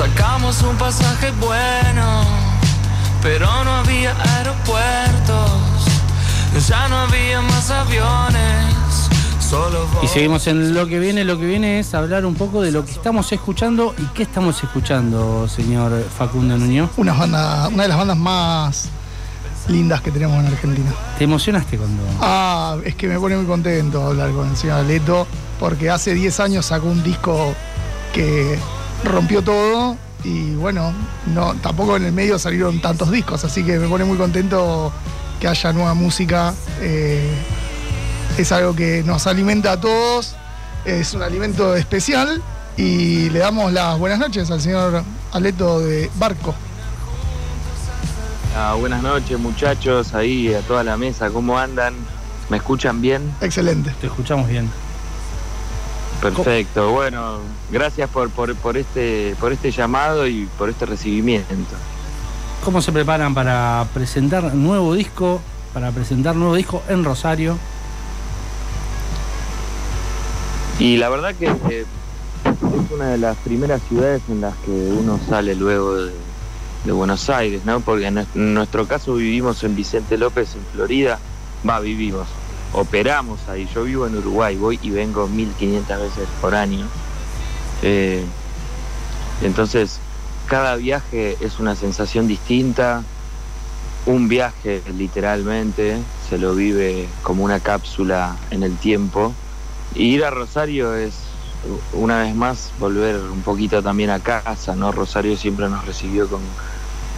Sacamos un pasaje bueno, pero no había aeropuertos, ya no había más aviones. Solo Y seguimos en lo que viene. Lo que viene es hablar un poco de lo que estamos escuchando y qué estamos escuchando, señor Facundo Nuño. Una, banda, una de las bandas más lindas que tenemos en Argentina. ¿Te emocionaste cuando.? Ah, es que me pone muy contento hablar con el señor Aleto, porque hace 10 años sacó un disco que rompió todo y bueno, no, tampoco en el medio salieron tantos discos, así que me pone muy contento que haya nueva música. Eh, es algo que nos alimenta a todos, es un alimento especial y le damos las buenas noches al señor Aleto de Barco. Ah, buenas noches muchachos, ahí a toda la mesa, ¿cómo andan? ¿Me escuchan bien? Excelente. Te escuchamos bien. Perfecto, bueno, gracias por, por, por, este, por este llamado y por este recibimiento. ¿Cómo se preparan para presentar nuevo disco, para presentar nuevo disco en Rosario? Y la verdad que eh, es una de las primeras ciudades en las que uno sale luego de, de Buenos Aires, ¿no? Porque en nuestro caso vivimos en Vicente López, en Florida. Va, vivimos. Operamos ahí. Yo vivo en Uruguay, voy y vengo 1500 veces por año. Eh, entonces, cada viaje es una sensación distinta. Un viaje, literalmente, se lo vive como una cápsula en el tiempo. Y ir a Rosario es una vez más volver un poquito también a casa, ¿no? Rosario siempre nos recibió con,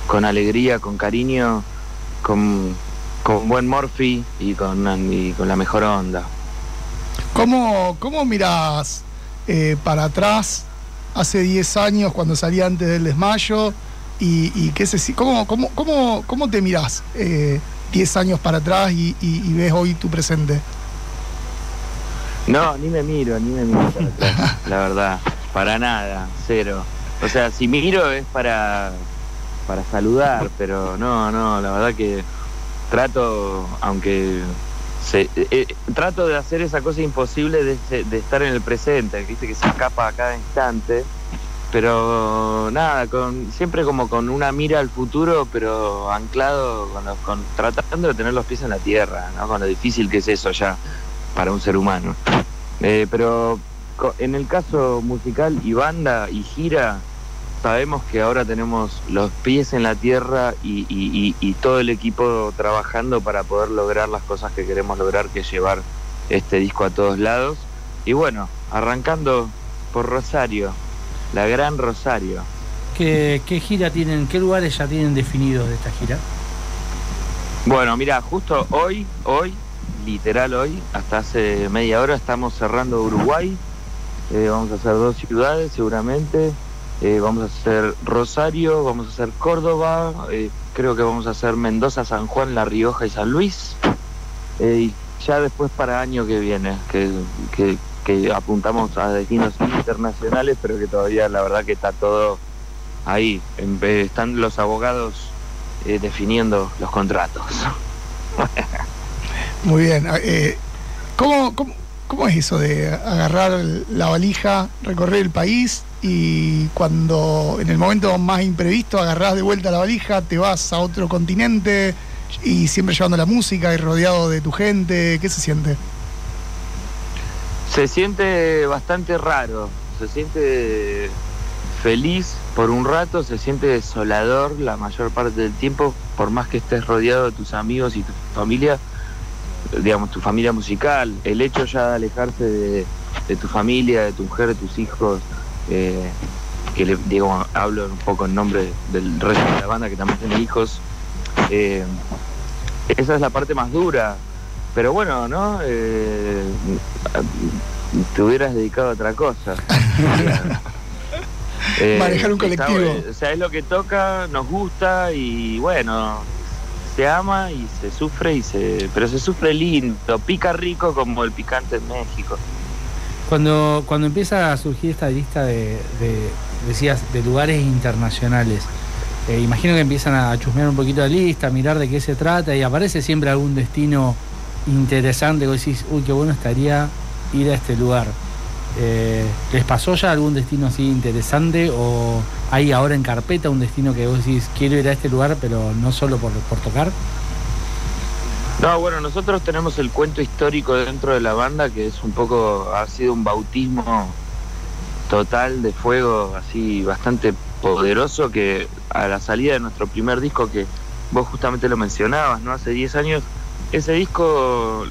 con alegría, con cariño, con, con buen morfi y con, y con la mejor onda. ¿Cómo, cómo mirás eh, para atrás hace 10 años cuando salí antes del desmayo? ¿Y, y qué sé, cómo, cómo, cómo, cómo te mirás 10 eh, años para atrás y, y, y ves hoy tu presente? No, ni me miro, ni me miro para atrás, la verdad, para nada, cero. O sea, si miro es para, para saludar, pero no, no, la verdad que trato, aunque se, eh, eh, trato de hacer esa cosa imposible de, de, estar en el presente, viste que se escapa a cada instante, pero nada, con siempre como con una mira al futuro, pero anclado, con, los, con tratando de tener los pies en la tierra, ¿no? con lo difícil que es eso ya para un ser humano. Eh, pero en el caso musical y banda y gira, sabemos que ahora tenemos los pies en la tierra y, y, y, todo el equipo trabajando para poder lograr las cosas que queremos lograr, que es llevar este disco a todos lados. Y bueno, arrancando por Rosario, la gran Rosario. ¿Qué, qué gira tienen, qué lugares ya tienen definidos de esta gira? Bueno, mira, justo hoy, hoy literal hoy, hasta hace media hora estamos cerrando Uruguay, eh, vamos a hacer dos ciudades seguramente, eh, vamos a hacer Rosario, vamos a hacer Córdoba, eh, creo que vamos a hacer Mendoza, San Juan, La Rioja y San Luis, eh, y ya después para año que viene, que, que, apuntamos a destinos internacionales, pero que todavía la verdad que está todo ahí, están los abogados definiendo los contratos. Muy bien. Eh, ¿cómo, cómo, cómo, es eso de agarrar la valija, recorrer el país y cuando en el momento más imprevisto agarrás de vuelta la valija, te vas a otro continente y siempre llevando la música y rodeado de tu gente? ¿Qué se siente? Se siente bastante raro, se siente feliz por un rato, se siente desolador la mayor parte del tiempo, por más que estés rodeado de tus amigos y tu familia digamos, tu familia musical, el hecho ya de alejarse de, de tu familia, de tu mujer, de tus hijos, eh, que le digo, hablo un poco en nombre del resto de la banda que también tiene hijos, eh, esa es la parte más dura, pero bueno, ¿no? Eh, te hubieras dedicado a otra cosa. Manejar un colectivo. Está, o sea, es lo que toca, nos gusta y bueno, se ama y se sufre y se pero se sufre lindo pica rico como el picante en México cuando cuando empieza a surgir esta lista de, de decías de lugares internacionales eh, imagino que empiezan a chusmear un poquito la lista a mirar de qué se trata y aparece siempre algún destino interesante que decís uy qué bueno estaría ir a este lugar Eh, ¿Les pasó ya algún destino así interesante o hay ahora en carpeta un destino que vos decís quiero ir a este lugar pero no solo por, por tocar? No, bueno, nosotros tenemos el cuento histórico dentro de la banda que es un poco, ha sido un bautismo total de fuego, así bastante poderoso que a la salida de nuestro primer disco que vos justamente lo mencionabas, ¿no? Hace 10 años, ese disco,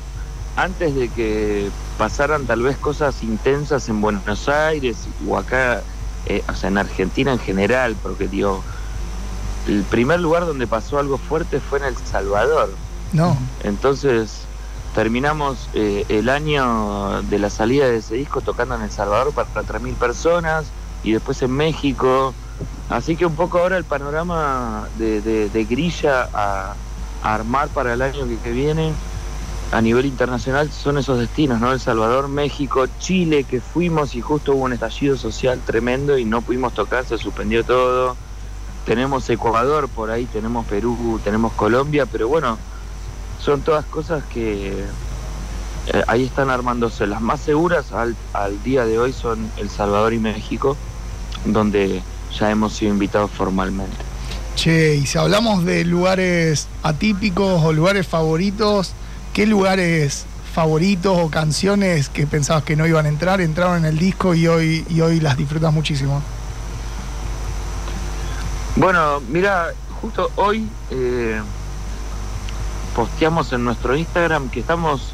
antes de que pasaran tal vez cosas intensas en Buenos Aires o acá, eh, o sea, en Argentina en general, porque digo, el primer lugar donde pasó algo fuerte fue en El Salvador. No. Entonces terminamos eh, el año de la salida de ese disco tocando en El Salvador para 3.000 personas y después en México. Así que un poco ahora el panorama de, grilla a, armar para el año que, viene a nivel internacional son esos destinos, ¿no? El Salvador, México, Chile, que fuimos y justo hubo un estallido social tremendo y no pudimos tocar, se suspendió todo. Tenemos Ecuador por ahí, tenemos Perú, tenemos Colombia, pero bueno, son todas cosas que eh, ahí están armándose. Las más seguras al, al día de hoy son El Salvador y México, donde ya hemos sido invitados formalmente. Che, y si hablamos de lugares atípicos o lugares favoritos, ¿qué lugares favoritos o canciones que pensabas que no iban a entrar entraron en el disco y hoy, y hoy las disfrutas muchísimo? Bueno, mira, justo hoy eh, posteamos en nuestro Instagram que estamos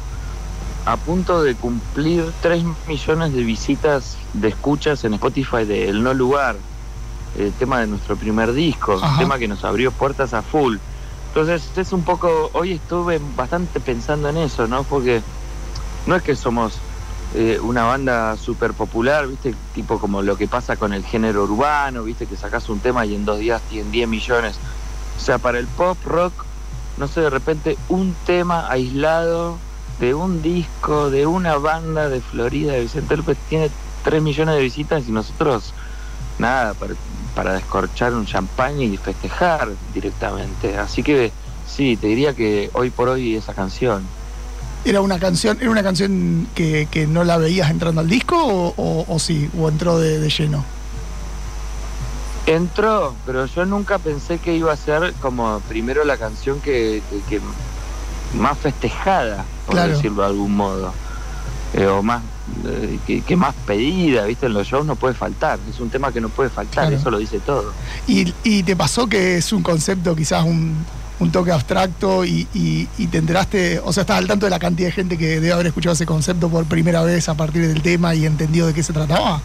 a punto de cumplir 3 millones de visitas de escuchas en Spotify de El No Lugar, el tema de nuestro primer disco, un tema que nos abrió puertas a full. Entonces es un poco, hoy estuve bastante pensando en eso, ¿no? Porque no es que somos eh, una banda súper popular, ¿viste? Tipo como lo que pasa con el género urbano, ¿viste? Que sacas un tema y en dos días tienen 10 millones. O sea, para el pop rock no sé, de repente un tema aislado de un disco, de una banda de Florida, de Vicente López, tiene 3 millones de visitas y nosotros, nada, para, descorchar un champán y festejar directamente. Así que sí, te diría que hoy por hoy esa canción. ¿Era una canción, era una canción que, no la veías entrando al disco o, sí, o entró de lleno? Entró, pero yo nunca pensé que iba a ser como primero la canción que, más festejada, por decirlo de algún modo. Eh, o más eh, que, más pedida, ¿viste? En los shows no puede faltar, es un tema que no puede faltar, eso lo dice todo. ¿Y, ¿Y, te pasó que es un concepto quizás un, un toque abstracto y, y, y, te enteraste, o sea, estás al tanto de la cantidad de gente que debe haber escuchado ese concepto por primera vez a partir del tema y entendió de qué se trataba?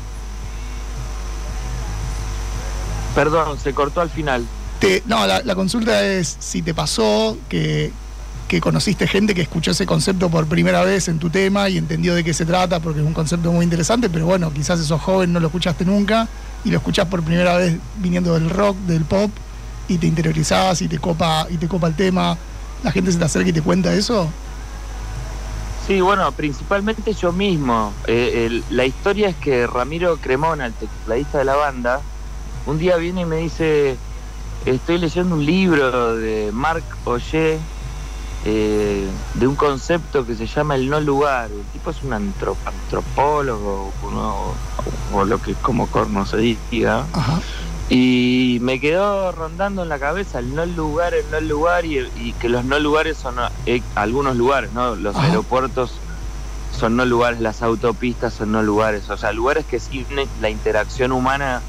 Perdón, se cortó al final. no, la, consulta es si te pasó que, conociste gente que escuchó ese concepto por primera vez en tu tema y entendió de qué se trata, porque es un concepto muy interesante, pero bueno, quizás esos joven, no lo escuchaste nunca y lo escuchás por primera vez viniendo del rock, del pop, y te interiorizás y te copa, y te copa el tema. ¿La gente se te acerca y te cuenta eso? Sí, bueno, principalmente yo mismo. Eh, la historia es que Ramiro Cremona, el tecladista de la banda, un día viene y me dice, estoy leyendo un libro de Marc Oye eh, de un concepto que se llama el no lugar. El tipo es un antropólogo o, lo que como corno se diga. Y me quedó rondando en la cabeza el no lugar, el no lugar y, que los no lugares son eh, algunos lugares, ¿no? Los aeropuertos son no lugares, las autopistas son no lugares, o sea, lugares que sin la interacción humana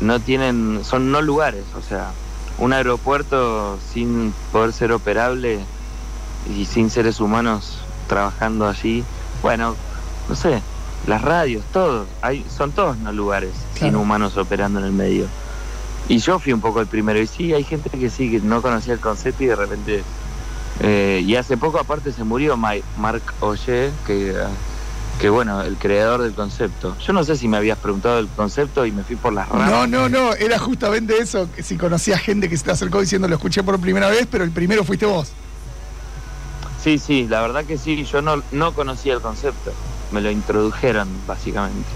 no tienen, son no lugares, o sea, un aeropuerto sin poder ser operable y sin seres humanos trabajando allí, bueno, no sé, las radios, todo, hay, son todos no lugares sin humanos operando en el medio. Y yo fui un poco el primero, y sí, hay gente que sí, que no conocía el concepto y de repente... Eh, y hace poco aparte se murió Mark Oye, que que bueno, el creador del concepto. Yo no sé si me habías preguntado el concepto y me fui por las ramas. No, no, no, era justamente eso, que si conocías gente que se te acercó diciendo lo escuché por primera vez, pero el primero fuiste vos. Sí, sí, la verdad que sí, yo no, no conocía el concepto, me lo introdujeron básicamente.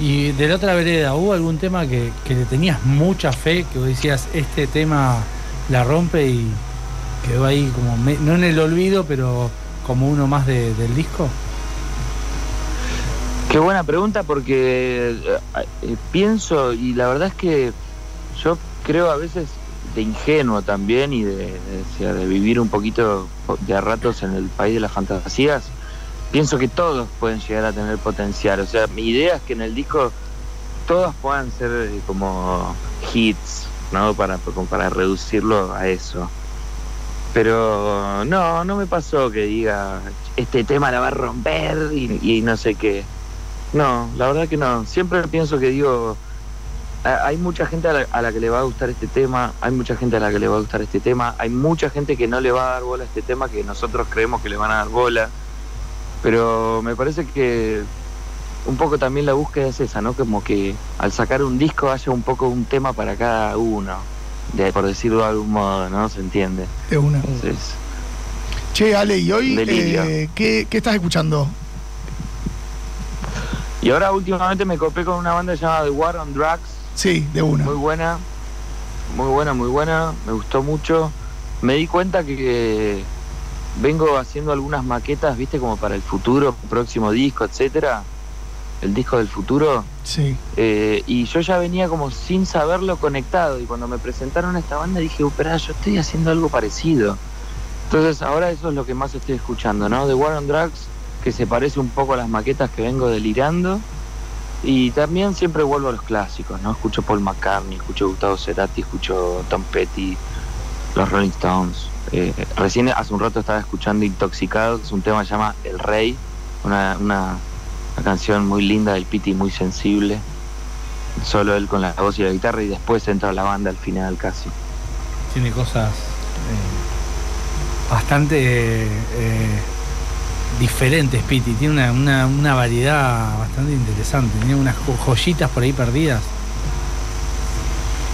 Y de la otra vereda, ¿hubo algún tema que, que le tenías mucha fe, que vos decías, este tema la rompe y quedó ahí como, no en el olvido, pero como uno más del disco? Qué buena pregunta porque eh, eh, pienso y la verdad es que yo creo a veces de ingenuo también y de, vivir un poquito de a ratos en el país de las fantasías, pienso que todos pueden llegar a tener potencial. O sea, mi idea es que en el disco todos puedan ser eh, como hits, ¿no? Para, para reducirlo a eso. Pero no, no me pasó que diga, este tema la va a romper y no sé qué. No, la verdad que no. Siempre pienso que digo, hay mucha gente a la, a la, que le va a gustar este tema, hay mucha gente a la que le va a gustar este tema, hay mucha gente que no le va a dar bola a este tema que nosotros creemos que le van a dar bola. Pero me parece que un poco también la búsqueda es esa, ¿no? Como que al sacar un disco haya un poco un tema para cada uno, de, por decirlo de algún modo, ¿no? ¿Se entiende? De una. Entonces, che, Ale, ¿y hoy eh, ¿qué, ¿qué estás escuchando? Y ahora últimamente me copé con una banda llamada The War on Drugs, Sí, de una. muy buena, muy buena, muy buena, me gustó mucho. Me di cuenta que vengo haciendo algunas maquetas, viste, como para el futuro, próximo disco, etcétera, el disco del futuro. Sí. Eh, y yo ya venía como sin saberlo conectado. Y cuando me presentaron a esta banda dije, uh, espera, yo estoy haciendo algo parecido. Entonces ahora eso es lo que más estoy escuchando, ¿no? The War on Drugs, que se parece un poco a las maquetas que vengo delirando. Y también siempre vuelvo a los clásicos, ¿no? Escucho Paul McCartney, escucho Gustavo Cerati, escucho Tom Petty, los Rolling Stones. Eh, recién hace un rato estaba escuchando Intoxicados, un tema que se llama El Rey, una, una, canción muy linda del Piti, muy sensible. Solo él con la voz y la guitarra y después entra la banda al final casi. Tiene cosas eh, bastante eh, diferentes, Piti. Tiene una, una, variedad bastante interesante. Tiene unas jo joyitas por ahí perdidas.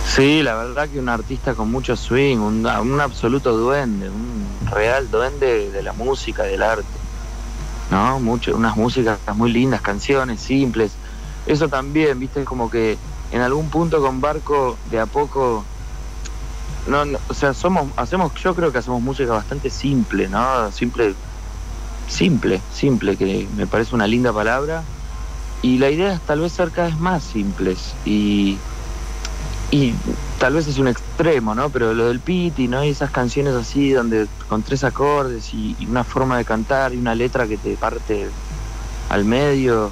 Sí, la verdad que un artista con mucho swing, un, un absoluto duende, un real duende de la música, del arte. ¿No? Mucho, unas músicas muy lindas, canciones simples. Eso también, viste, como que en algún punto con Barco de a poco no, no, o sea, somos, hacemos, yo creo que hacemos música bastante simple, ¿no? Simple, simple, simple, que me parece una linda palabra. Y la idea es tal vez ser cada vez más simples. Y, y tal vez es un extremo, ¿no? Pero lo del Piti, ¿no? Y esas canciones así, donde con tres acordes y, una forma de cantar y una letra que te parte al medio,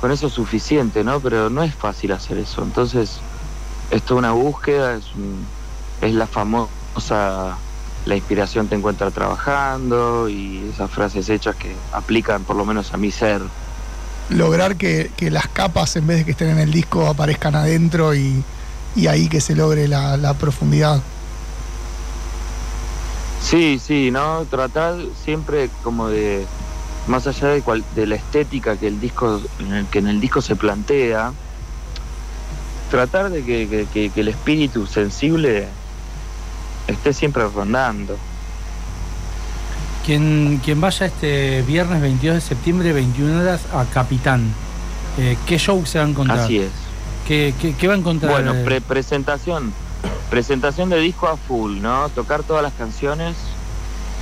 con eso es suficiente, ¿no? Pero no es fácil hacer eso. Entonces, esto es una búsqueda, es un es la famosa la inspiración te encuentra trabajando y esas frases hechas que aplican por lo menos a mi ser. Lograr que, que las capas en vez de que estén en el disco aparezcan adentro y, y ahí que se logre la, la, profundidad. Sí, sí, ¿no? Tratar siempre como de, más allá de, cual, de la estética que el disco, en el, que en el disco se plantea, tratar de que, que, que, que el espíritu sensible esté siempre rondando. Quien, quien vaya este viernes 22 de septiembre, 21 horas, a Capitán, eh, ¿qué show se va a encontrar? Así es. ¿Qué, qué, qué va a encontrar? Bueno, pre presentación. Presentación de disco a full, ¿no? Tocar todas las canciones.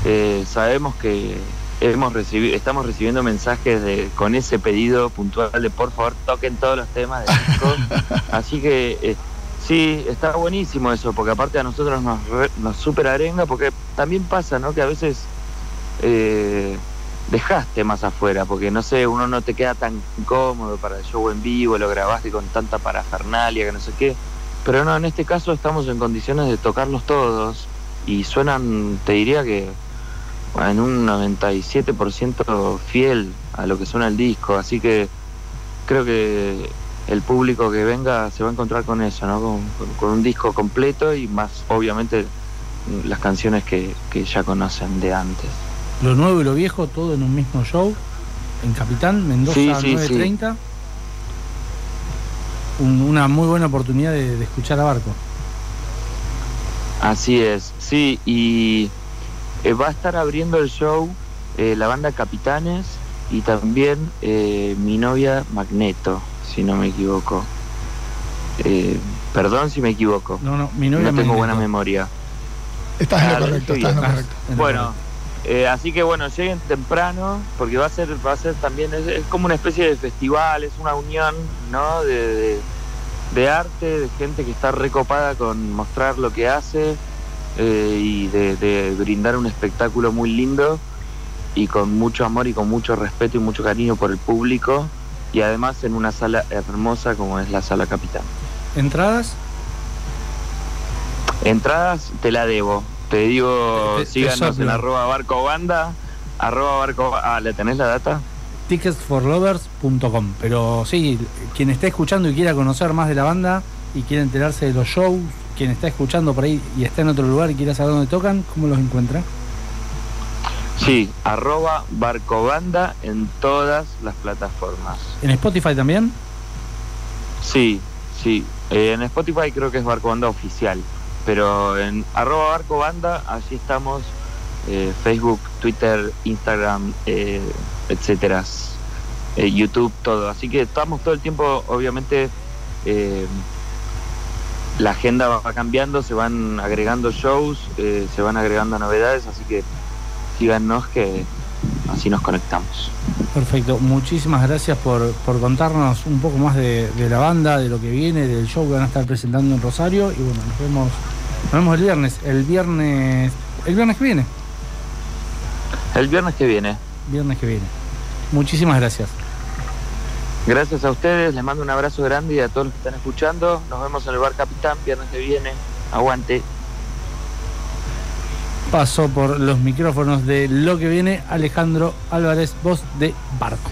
Eh, sabemos que hemos recibido, estamos recibiendo mensajes de, con ese pedido puntual de por favor toquen todos los temas del disco. Así que eh, Sí, está buenísimo eso, porque aparte a nosotros nos, re, nos super arenga, porque también pasa, ¿no? Que a veces eh, dejaste más afuera, porque no sé, uno no te queda tan cómodo para el show en vivo, lo grabaste con tanta parafernalia, que no sé qué. Pero no, en este caso estamos en condiciones de tocarlos todos y suenan, te diría que en un 97% fiel a lo que suena el disco, así que creo que el público que venga se va a encontrar con eso, ¿no? Con, con, con un disco completo y más, obviamente, las canciones que, que, ya conocen de antes. Lo nuevo y lo viejo, todo en un mismo show, en Capitán, Mendoza sí, sí, 930. Sí. Un, una muy buena oportunidad de, de, escuchar a Barco. Así es, sí, y eh, va a estar abriendo el show eh, la banda Capitanes y también eh, mi novia Magneto si no me equivoco. Eh, perdón si me equivoco. No, no, mi novia no tengo buena memoria. Estás en lo correcto, estás en lo correcto. Bueno, Eh, así que bueno, lleguen temprano, porque va a ser, va a ser también, es, como una especie de festival, es una unión, ¿no? De, de, arte, de gente que está recopada con mostrar lo que hace eh, y de, brindar un espectáculo muy lindo y con mucho amor y con mucho respeto y mucho cariño por el público y además en una sala hermosa como es la sala Capitán. ¿Entradas? Entradas te la debo. Te digo, síganos en arroba barco banda, arroba barco... Ah, ¿le tenés la data? ticketsforlovers.com. Pero sí, quien esté escuchando y quiera conocer más de la banda y quiera enterarse de los shows, quien está escuchando por ahí y está en otro lugar y quiera saber dónde tocan, ¿cómo los encuentra? Sí, arroba barcobanda en todas las plataformas. ¿En Spotify también? Sí, sí. Eh, en Spotify creo que es Barcobanda oficial pero en arroba barco banda, allí estamos, eh, Facebook, Twitter, Instagram, eh, etcétera, eh, YouTube, todo. Así que estamos todo el tiempo, obviamente, la agenda va cambiando, se van agregando shows, se van agregando novedades, así que síganos que así nos conectamos. Perfecto, muchísimas gracias por, contarnos un poco más de, de, la banda, de lo que viene, del show que van a estar presentando en Rosario y bueno, nos vemos nos vemos el viernes. El viernes. El viernes que viene. El viernes que viene. Viernes que viene. Muchísimas gracias. Gracias a ustedes, les mando un abrazo grande y a todos los que están escuchando. Nos vemos en el bar Capitán viernes que viene. Aguante. Pasó por los micrófonos de lo que viene Alejandro Álvarez, voz de Barco.